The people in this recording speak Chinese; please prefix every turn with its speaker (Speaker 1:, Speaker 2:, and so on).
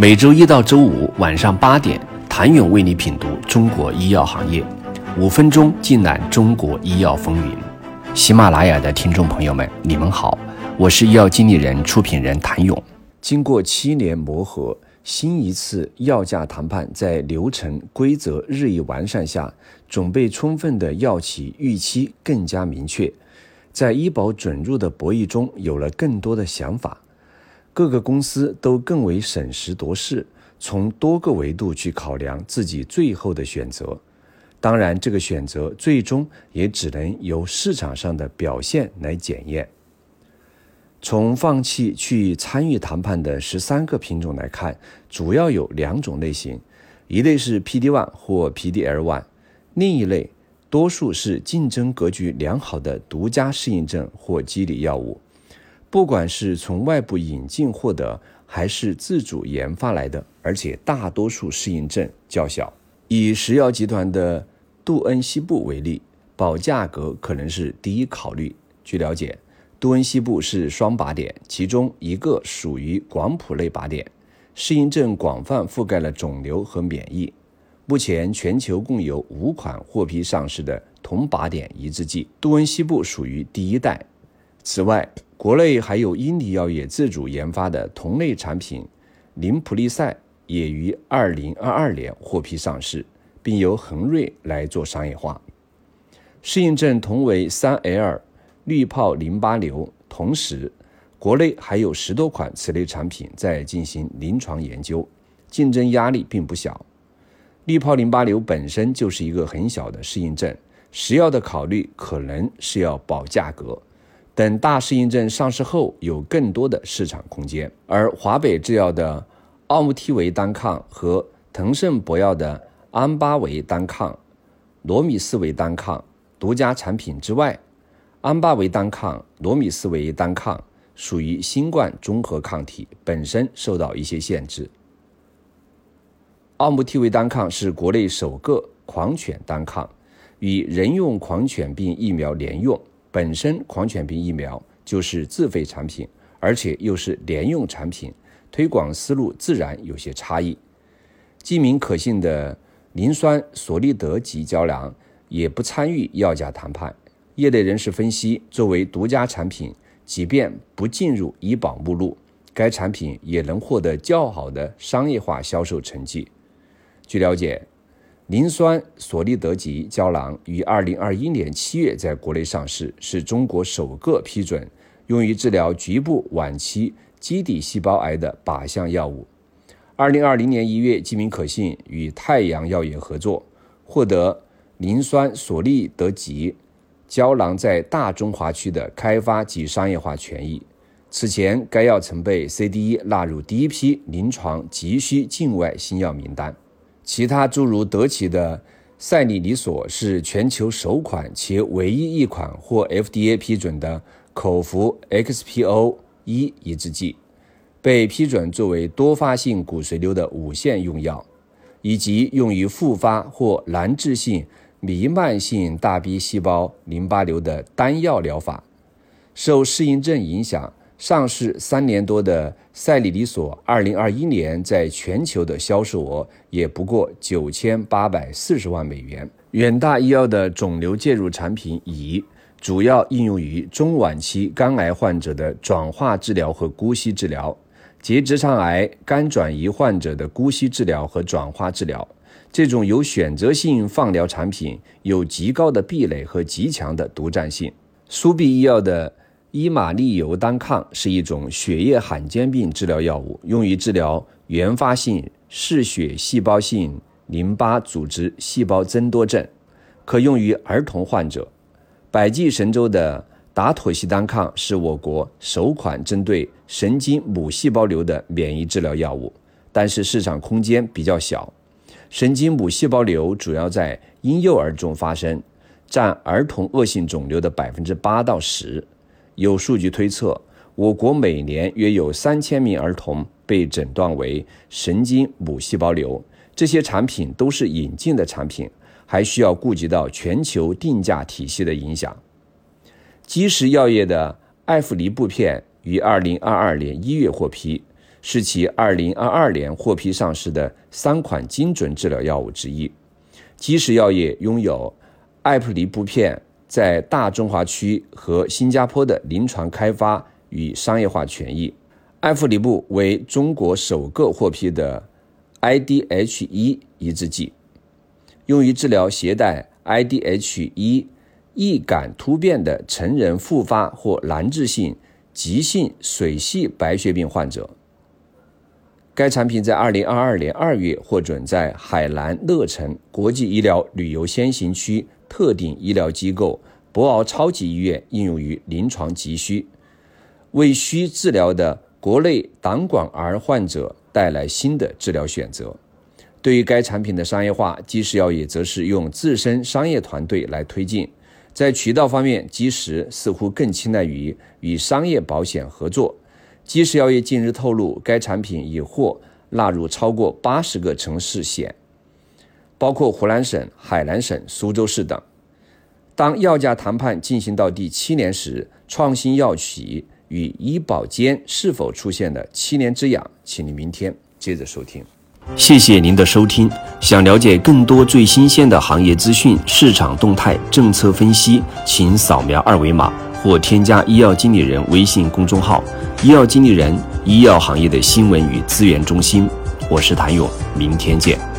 Speaker 1: 每周一到周五晚上八点，谭勇为你品读中国医药行业，五分钟尽览中国医药风云。喜马拉雅的听众朋友们，你们好，我是医药经理人、出品人谭勇。经过七年磨合，新一次药价谈判在流程规则日益完善下，准备充分的药企预期更加明确，在医保准入的博弈中有了更多的想法。各个公司都更为审时度势，从多个维度去考量自己最后的选择。当然，这个选择最终也只能由市场上的表现来检验。从放弃去参与谈判的十三个品种来看，主要有两种类型：一类是 P D One 或 P D L One，另一类多数是竞争格局良好的独家适应症或机理药物。不管是从外部引进获得，还是自主研发来的，而且大多数适应症较小。以石药集团的杜恩西布为例，保价格可能是第一考虑。据了解，杜恩西布是双靶点，其中一个属于广谱类靶点，适应症广泛覆盖了肿瘤和免疫。目前全球共有五款获批上市的同靶点抑制剂，杜恩西布属于第一代。此外，国内还有英迪药业自主研发的同类产品林普利赛，也于二零二二年获批上市，并由恒瑞来做商业化。适应症同为三 L 滤泡淋巴瘤，同时国内还有十多款此类产品在进行临床研究，竞争压力并不小。滤泡淋巴瘤本身就是一个很小的适应症，食药的考虑可能是要保价格。等大适应症上市后，有更多的市场空间。而华北制药的奥木替韦单抗和腾盛博药的安巴韦单抗、罗米斯韦单抗独家产品之外，安巴韦单抗、罗米斯韦单抗属于新冠综合抗体，本身受到一些限制。奥木替韦单抗是国内首个狂犬单抗，与人用狂犬病疫苗联用。本身狂犬病疫苗就是自费产品，而且又是联用产品，推广思路自然有些差异。既明可信的磷酸索利德级胶囊也不参与药价谈判。业内人士分析，作为独家产品，即便不进入医保目录，该产品也能获得较好的商业化销售成绩。据了解。磷酸索利德吉胶囊于二零二一年七月在国内上市，是中国首个批准用于治疗局部晚期基底细胞癌的靶向药物。二零二零年一月，基明可信与太阳药业合作，获得磷酸索利德吉胶囊在大中华区的开发及商业化权益。此前，该药曾被 CDE 纳入第一批临床急需境外新药名单。其他诸如德奇的赛里尼索是全球首款且唯一一款获 FDA 批准的口服 XPO 一抑制剂，被批准作为多发性骨髓瘤的五线用药，以及用于复发或难治性弥漫性大 B 细胞淋巴瘤的单药疗法。受适应症影响。上市三年多的赛里里索，二零二一年在全球的销售额也不过九千八百四十万美元。远大医药的肿瘤介入产品乙，主要应用于中晚期肝癌患者的转化治疗和姑息治疗，结直肠癌肝转移患者的姑息治疗和转化治疗。这种有选择性放疗产品有极高的壁垒和极强的独占性。苏必医药的。伊马利尤单抗是一种血液罕见病治疗药物，用于治疗原发性嗜血细胞性淋巴组织细胞增多症，可用于儿童患者。百济神州的达妥昔单抗是我国首款针对神经母细胞瘤的免疫治疗药物，但是市场空间比较小。神经母细胞瘤主要在婴幼儿中发生，占儿童恶性肿瘤的百分之八到十。有数据推测，我国每年约有三千名儿童被诊断为神经母细胞瘤。这些产品都是引进的产品，还需要顾及到全球定价体系的影响。基石药业的艾弗尼布片于二零二二年一月获批，是其2022年获批上市的三款精准治疗药物之一。基石药业拥有艾普尼布片在大中华区和新加坡的临床开发与商业化权益。艾弗里布为中国首个获批的 IDH1 抑制剂，用于治疗携带 IDH1 易感突变的成人复发或难治性急性水系白血病患者。该产品在2022年2月获准在海南乐城国际医疗旅游先行区特定医疗机构博鳌超级医院应用于临床急需，为需治疗的。国内胆管癌患者带来新的治疗选择。对于该产品的商业化，基石药业则是用自身商业团队来推进。在渠道方面，基石似乎更青睐于与商业保险合作。基石药业近日透露，该产品已获纳入超过八十个城市险，包括湖南省、海南省、苏州市等。当药价谈判进行到第七年时，创新药企。与医保间是否出现了七年之痒？请您明天接着收听。
Speaker 2: 谢谢您的收听。想了解更多最新鲜的行业资讯、市场动态、政策分析，请扫描二维码或添加医药经理人微信公众号“医药经理人”——医药行业的新闻与资源中心。我是谭勇，明天见。